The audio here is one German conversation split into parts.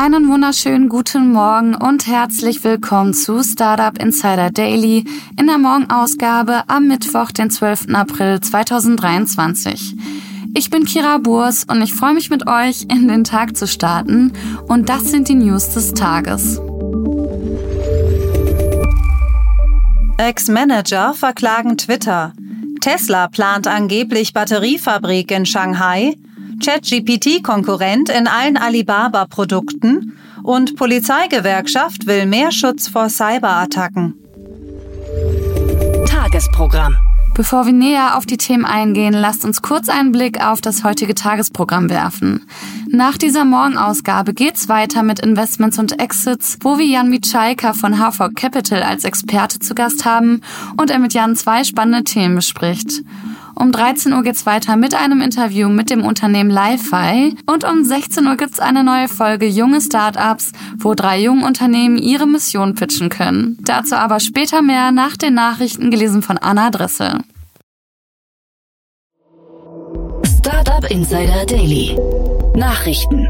Einen wunderschönen guten Morgen und herzlich willkommen zu Startup Insider Daily in der Morgenausgabe am Mittwoch, den 12. April 2023. Ich bin Kira Burs und ich freue mich mit euch in den Tag zu starten und das sind die News des Tages. Ex-Manager verklagen Twitter. Tesla plant angeblich Batteriefabrik in Shanghai. ChatGPT-Konkurrent in allen Alibaba-Produkten und Polizeigewerkschaft will mehr Schutz vor Cyberattacken. Tagesprogramm. Bevor wir näher auf die Themen eingehen, lasst uns kurz einen Blick auf das heutige Tagesprogramm werfen. Nach dieser Morgenausgabe geht's weiter mit Investments und Exits, wo wir Jan Mitschaika von HV Capital als Experte zu Gast haben und er mit Jan zwei spannende Themen bespricht. Um 13 Uhr geht's weiter mit einem Interview mit dem Unternehmen Li-Fi und um 16 Uhr gibt's eine neue Folge Junge Startups, wo drei junge Unternehmen ihre Mission pitchen können. Dazu aber später mehr nach den Nachrichten gelesen von Anna Dressel. Startup Insider Daily. Nachrichten.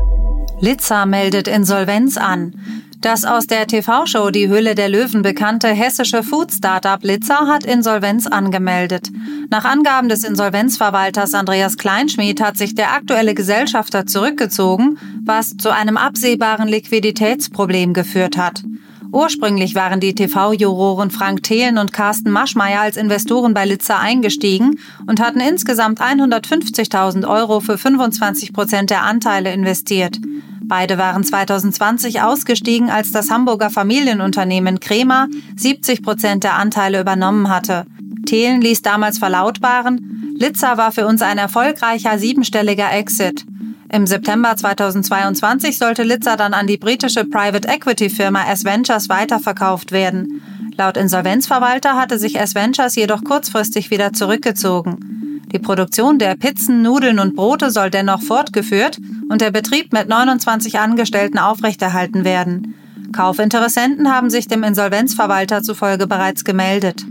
Litza meldet Insolvenz an. Das aus der TV-Show Die Höhle der Löwen bekannte hessische Food-Startup Litzer hat Insolvenz angemeldet. Nach Angaben des Insolvenzverwalters Andreas Kleinschmidt hat sich der aktuelle Gesellschafter zurückgezogen, was zu einem absehbaren Liquiditätsproblem geführt hat. Ursprünglich waren die TV-Juroren Frank Thelen und Carsten Maschmeyer als Investoren bei Litzer eingestiegen und hatten insgesamt 150.000 Euro für 25 Prozent der Anteile investiert. Beide waren 2020 ausgestiegen, als das Hamburger Familienunternehmen Kremer 70 Prozent der Anteile übernommen hatte. Thelen ließ damals verlautbaren, Litzer war für uns ein erfolgreicher siebenstelliger Exit. Im September 2022 sollte Litzer dann an die britische Private Equity Firma S Ventures weiterverkauft werden. Laut Insolvenzverwalter hatte sich S Ventures jedoch kurzfristig wieder zurückgezogen. Die Produktion der Pizzen, Nudeln und Brote soll dennoch fortgeführt und der Betrieb mit 29 Angestellten aufrechterhalten werden. Kaufinteressenten haben sich dem Insolvenzverwalter zufolge bereits gemeldet.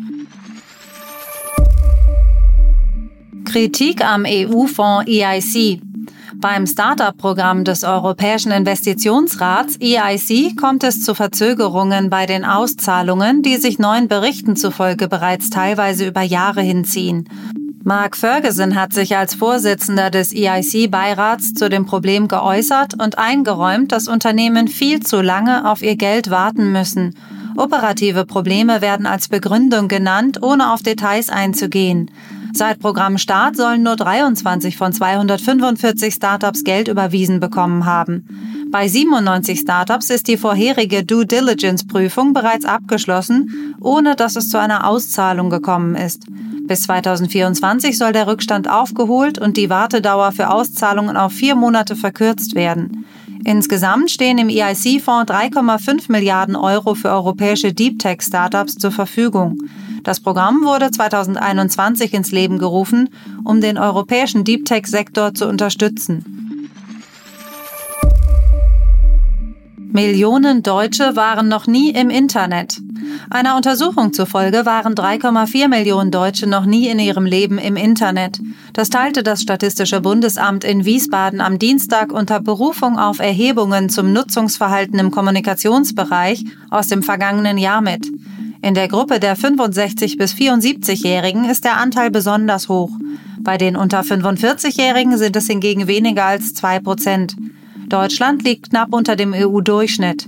Kritik am EU-Fonds EIC. Beim Startup-Programm des Europäischen Investitionsrats EIC kommt es zu Verzögerungen bei den Auszahlungen, die sich neuen Berichten zufolge bereits teilweise über Jahre hinziehen. Mark Ferguson hat sich als Vorsitzender des EIC-Beirats zu dem Problem geäußert und eingeräumt, dass Unternehmen viel zu lange auf ihr Geld warten müssen. Operative Probleme werden als Begründung genannt, ohne auf Details einzugehen. Seit Programmstart sollen nur 23 von 245 Startups Geld überwiesen bekommen haben. Bei 97 Startups ist die vorherige Due Diligence Prüfung bereits abgeschlossen, ohne dass es zu einer Auszahlung gekommen ist. Bis 2024 soll der Rückstand aufgeholt und die Wartedauer für Auszahlungen auf vier Monate verkürzt werden. Insgesamt stehen im EIC-Fonds 3,5 Milliarden Euro für europäische Deep Tech-Startups zur Verfügung. Das Programm wurde 2021 ins Leben gerufen, um den europäischen Deep Tech-Sektor zu unterstützen. Millionen Deutsche waren noch nie im Internet. Einer Untersuchung zufolge waren 3,4 Millionen Deutsche noch nie in ihrem Leben im Internet. Das teilte das Statistische Bundesamt in Wiesbaden am Dienstag unter Berufung auf Erhebungen zum Nutzungsverhalten im Kommunikationsbereich aus dem vergangenen Jahr mit. In der Gruppe der 65 bis 74-Jährigen ist der Anteil besonders hoch. Bei den unter 45-Jährigen sind es hingegen weniger als zwei Prozent. Deutschland liegt knapp unter dem EU-Durchschnitt.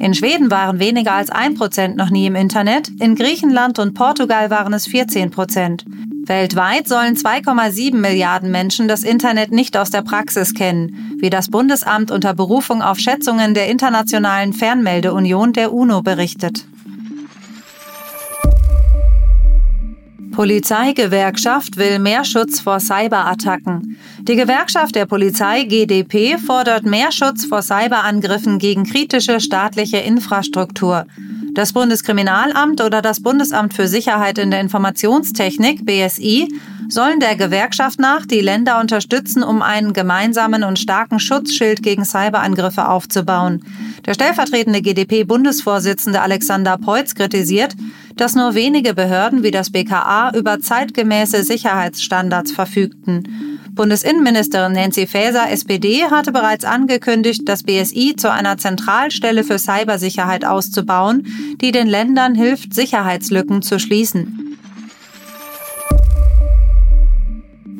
In Schweden waren weniger als ein Prozent noch nie im Internet, in Griechenland und Portugal waren es 14 Prozent. Weltweit sollen 2,7 Milliarden Menschen das Internet nicht aus der Praxis kennen, wie das Bundesamt unter Berufung auf Schätzungen der Internationalen Fernmeldeunion der UNO berichtet. Polizeigewerkschaft will mehr Schutz vor Cyberattacken. Die Gewerkschaft der Polizei GDP fordert mehr Schutz vor Cyberangriffen gegen kritische staatliche Infrastruktur. Das Bundeskriminalamt oder das Bundesamt für Sicherheit in der Informationstechnik BSI sollen der Gewerkschaft nach die Länder unterstützen, um einen gemeinsamen und starken Schutzschild gegen Cyberangriffe aufzubauen. Der stellvertretende GdP-Bundesvorsitzende Alexander Peutz kritisiert, dass nur wenige Behörden wie das BKA über zeitgemäße Sicherheitsstandards verfügten. Bundesinnenministerin Nancy Faeser, SPD, hatte bereits angekündigt, das BSI zu einer Zentralstelle für Cybersicherheit auszubauen, die den Ländern hilft, Sicherheitslücken zu schließen.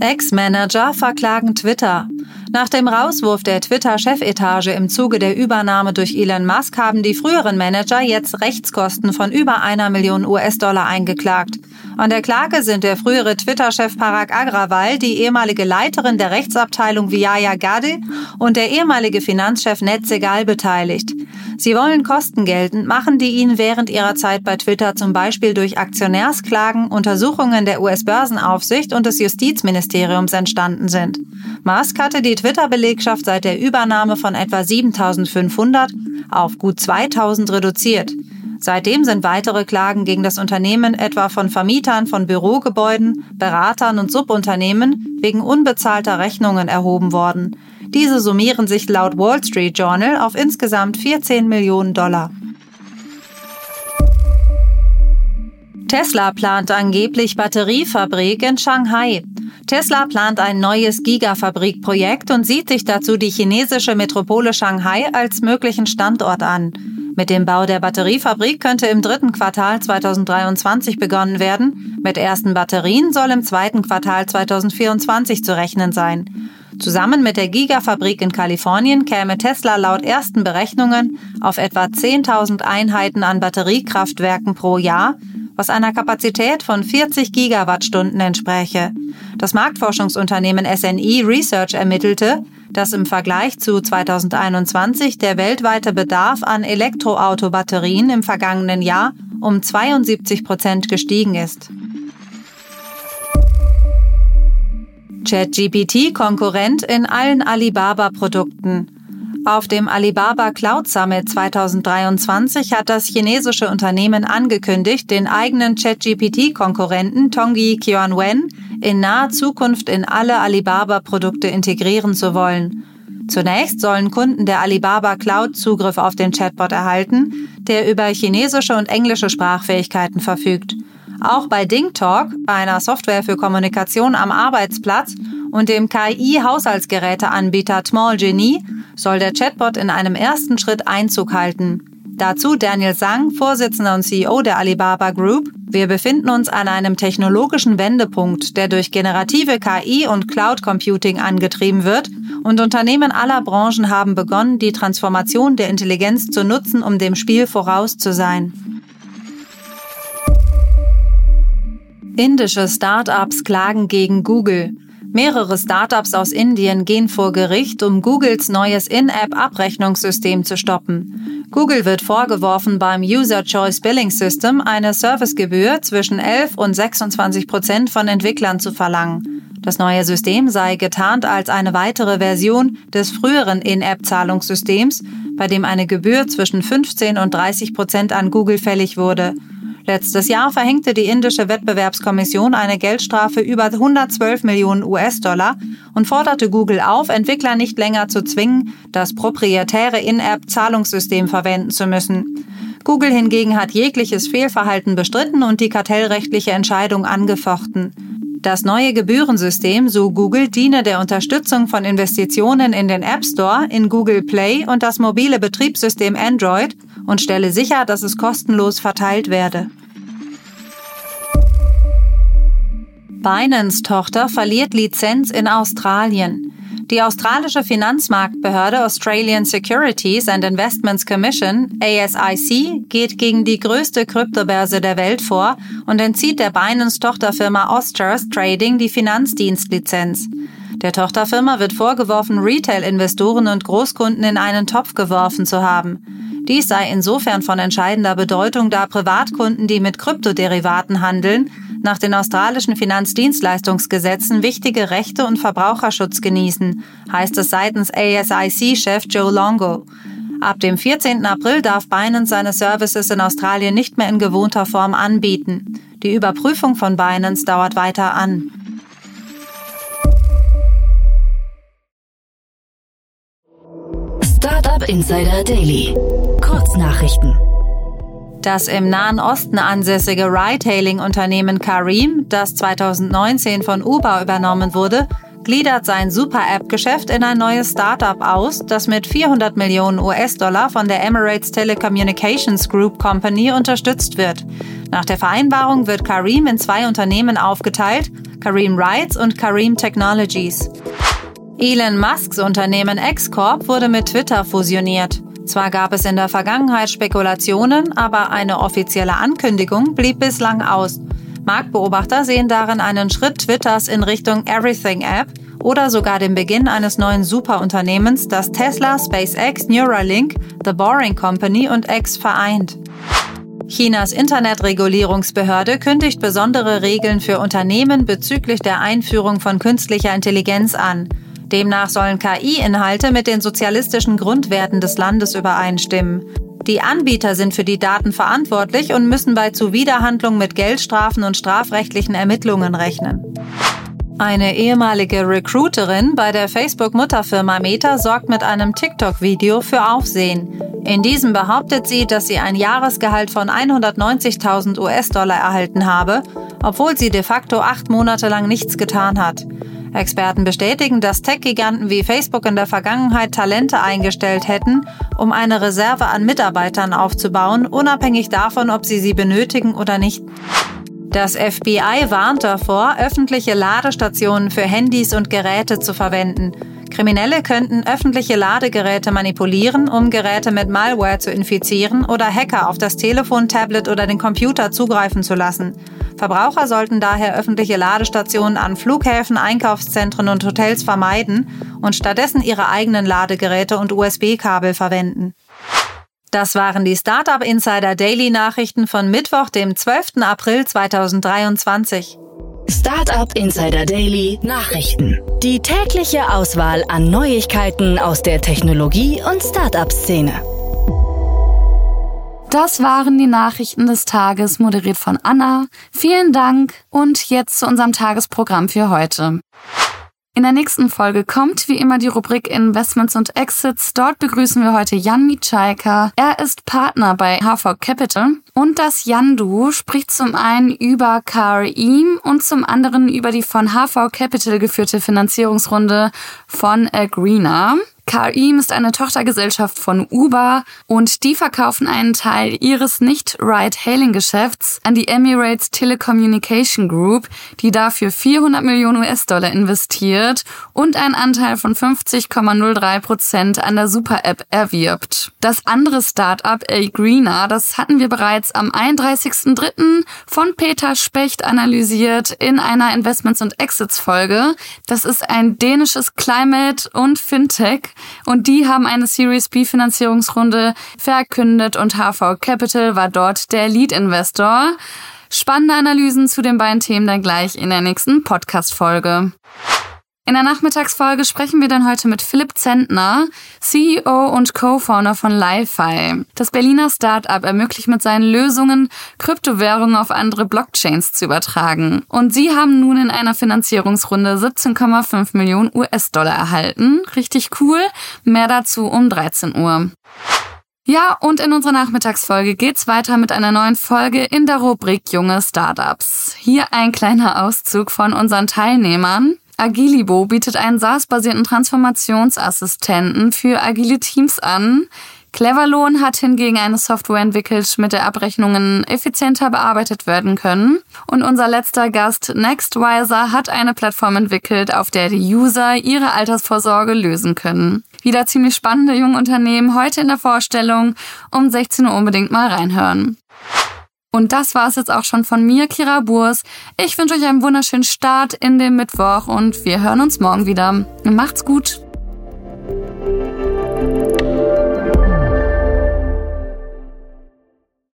Ex-Manager verklagen Twitter. Nach dem Rauswurf der Twitter-Chefetage im Zuge der Übernahme durch Elon Musk haben die früheren Manager jetzt Rechtskosten von über einer Million US-Dollar eingeklagt. An der Klage sind der frühere Twitter-Chef Parag Agrawal, die ehemalige Leiterin der Rechtsabteilung Vijaya Gade und der ehemalige Finanzchef Ned Segal beteiligt. Sie wollen Kosten geltend machen, die ihnen während ihrer Zeit bei Twitter zum Beispiel durch Aktionärsklagen, Untersuchungen der US-Börsenaufsicht und des Justizministeriums entstanden sind. Musk hatte die Twitter-Belegschaft seit der Übernahme von etwa 7500 auf gut 2000 reduziert. Seitdem sind weitere Klagen gegen das Unternehmen etwa von Vermietern von Bürogebäuden, Beratern und Subunternehmen wegen unbezahlter Rechnungen erhoben worden. Diese summieren sich laut Wall Street Journal auf insgesamt 14 Millionen Dollar. Tesla plant angeblich Batteriefabrik in Shanghai. Tesla plant ein neues Gigafabrikprojekt und sieht sich dazu die chinesische Metropole Shanghai als möglichen Standort an. Mit dem Bau der Batteriefabrik könnte im dritten Quartal 2023 begonnen werden. Mit ersten Batterien soll im zweiten Quartal 2024 zu rechnen sein. Zusammen mit der Gigafabrik in Kalifornien käme Tesla laut ersten Berechnungen auf etwa 10.000 Einheiten an Batteriekraftwerken pro Jahr, was einer Kapazität von 40 Gigawattstunden entspräche. Das Marktforschungsunternehmen SNI Research ermittelte, dass im Vergleich zu 2021 der weltweite Bedarf an Elektroautobatterien im vergangenen Jahr um 72 Prozent gestiegen ist. ChatGPT Konkurrent in allen Alibaba-Produkten. Auf dem Alibaba Cloud Summit 2023 hat das chinesische Unternehmen angekündigt, den eigenen ChatGPT-Konkurrenten Tongyi Qianwen in naher Zukunft in alle Alibaba-Produkte integrieren zu wollen. Zunächst sollen Kunden der Alibaba Cloud Zugriff auf den Chatbot erhalten, der über chinesische und englische Sprachfähigkeiten verfügt. Auch bei DingTalk, einer Software für Kommunikation am Arbeitsplatz, und dem KI-Haushaltsgeräteanbieter Small Genie soll der Chatbot in einem ersten Schritt Einzug halten. Dazu Daniel Zhang, Vorsitzender und CEO der Alibaba Group. Wir befinden uns an einem technologischen Wendepunkt, der durch generative KI und Cloud Computing angetrieben wird und Unternehmen aller Branchen haben begonnen, die Transformation der Intelligenz zu nutzen, um dem Spiel voraus zu sein. Indische Startups klagen gegen Google. Mehrere Startups aus Indien gehen vor Gericht, um Googles neues In-App-Abrechnungssystem zu stoppen. Google wird vorgeworfen, beim User Choice Billing System eine Servicegebühr zwischen 11 und 26 Prozent von Entwicklern zu verlangen. Das neue System sei getarnt als eine weitere Version des früheren In-App-Zahlungssystems, bei dem eine Gebühr zwischen 15 und 30 Prozent an Google fällig wurde. Letztes Jahr verhängte die indische Wettbewerbskommission eine Geldstrafe über 112 Millionen US-Dollar und forderte Google auf, Entwickler nicht länger zu zwingen, das proprietäre In-App-Zahlungssystem verwenden zu müssen. Google hingegen hat jegliches Fehlverhalten bestritten und die kartellrechtliche Entscheidung angefochten. Das neue Gebührensystem, so Google, diene der Unterstützung von Investitionen in den App Store, in Google Play und das mobile Betriebssystem Android und stelle sicher, dass es kostenlos verteilt werde. Binance-Tochter verliert Lizenz in Australien. Die australische Finanzmarktbehörde Australian Securities and Investments Commission, ASIC, geht gegen die größte Kryptobörse der Welt vor und entzieht der Binance-Tochterfirma Ostras Trading die Finanzdienstlizenz. Der Tochterfirma wird vorgeworfen, Retail-Investoren und Großkunden in einen Topf geworfen zu haben. Dies sei insofern von entscheidender Bedeutung, da Privatkunden, die mit Kryptoderivaten handeln, nach den australischen Finanzdienstleistungsgesetzen wichtige Rechte und Verbraucherschutz genießen, heißt es seitens ASIC-Chef Joe Longo. Ab dem 14. April darf Binance seine Services in Australien nicht mehr in gewohnter Form anbieten. Die Überprüfung von Binance dauert weiter an. Startup Insider Daily. Kurznachrichten. Das im Nahen Osten ansässige Ride-Hailing-Unternehmen Kareem, das 2019 von Uber übernommen wurde, gliedert sein Super-App-Geschäft in ein neues Startup aus, das mit 400 Millionen US-Dollar von der Emirates Telecommunications Group Company unterstützt wird. Nach der Vereinbarung wird Kareem in zwei Unternehmen aufgeteilt, Kareem Rides und Kareem Technologies. Elon Musks Unternehmen X-Corp wurde mit Twitter fusioniert. Zwar gab es in der Vergangenheit Spekulationen, aber eine offizielle Ankündigung blieb bislang aus. Marktbeobachter sehen darin einen Schritt Twitters in Richtung Everything App oder sogar den Beginn eines neuen Superunternehmens, das Tesla, SpaceX, Neuralink, The Boring Company und X vereint. Chinas Internetregulierungsbehörde kündigt besondere Regeln für Unternehmen bezüglich der Einführung von künstlicher Intelligenz an. Demnach sollen KI-Inhalte mit den sozialistischen Grundwerten des Landes übereinstimmen. Die Anbieter sind für die Daten verantwortlich und müssen bei Zuwiderhandlung mit Geldstrafen und strafrechtlichen Ermittlungen rechnen. Eine ehemalige Recruiterin bei der Facebook-Mutterfirma Meta sorgt mit einem TikTok-Video für Aufsehen. In diesem behauptet sie, dass sie ein Jahresgehalt von 190.000 US-Dollar erhalten habe, obwohl sie de facto acht Monate lang nichts getan hat. Experten bestätigen, dass Tech-Giganten wie Facebook in der Vergangenheit Talente eingestellt hätten, um eine Reserve an Mitarbeitern aufzubauen, unabhängig davon, ob sie sie benötigen oder nicht. Das FBI warnt davor, öffentliche Ladestationen für Handys und Geräte zu verwenden. Kriminelle könnten öffentliche Ladegeräte manipulieren, um Geräte mit Malware zu infizieren oder Hacker auf das Telefon, Tablet oder den Computer zugreifen zu lassen. Verbraucher sollten daher öffentliche Ladestationen an Flughäfen, Einkaufszentren und Hotels vermeiden und stattdessen ihre eigenen Ladegeräte und USB-Kabel verwenden. Das waren die Startup Insider Daily Nachrichten von Mittwoch, dem 12. April 2023. Startup Insider Daily Nachrichten. Die tägliche Auswahl an Neuigkeiten aus der Technologie- und Startup-Szene. Das waren die Nachrichten des Tages, moderiert von Anna. Vielen Dank und jetzt zu unserem Tagesprogramm für heute. In der nächsten Folge kommt wie immer die Rubrik Investments und Exits. Dort begrüßen wir heute Jan Mitschaika. Er ist Partner bei HV Capital. Und das Jan-Du spricht zum einen über Karim und zum anderen über die von HV Capital geführte Finanzierungsrunde von Agrina. KRIM ist eine Tochtergesellschaft von Uber und die verkaufen einen Teil ihres Nicht-Ride-Hailing-Geschäfts an die Emirates Telecommunication Group, die dafür 400 Millionen US-Dollar investiert und einen Anteil von 50,03 Prozent an der Super-App erwirbt. Das andere Startup, Agrina, das hatten wir bereits am 31.03. von Peter Specht analysiert in einer Investments und Exits Folge. Das ist ein dänisches Climate und Fintech und die haben eine Series B Finanzierungsrunde verkündet und HV Capital war dort der Lead Investor. Spannende Analysen zu den beiden Themen dann gleich in der nächsten Podcast Folge. In der Nachmittagsfolge sprechen wir dann heute mit Philipp Zentner, CEO und Co-Founder von LiFi. Das Berliner Startup ermöglicht mit seinen Lösungen, Kryptowährungen auf andere Blockchains zu übertragen. Und sie haben nun in einer Finanzierungsrunde 17,5 Millionen US-Dollar erhalten. Richtig cool. Mehr dazu um 13 Uhr. Ja, und in unserer Nachmittagsfolge geht's weiter mit einer neuen Folge in der Rubrik Junge Startups. Hier ein kleiner Auszug von unseren Teilnehmern. Agilibo bietet einen SaaS-basierten Transformationsassistenten für agile Teams an. Cleverlohn hat hingegen eine Software entwickelt, mit der Abrechnungen effizienter bearbeitet werden können. Und unser letzter Gast, Nextwiser, hat eine Plattform entwickelt, auf der die User ihre Altersvorsorge lösen können. Wieder ziemlich spannende junge Unternehmen heute in der Vorstellung. Um 16 Uhr unbedingt mal reinhören. Und das war es jetzt auch schon von mir, Kira Burs. Ich wünsche euch einen wunderschönen Start in den Mittwoch und wir hören uns morgen wieder. Macht's gut!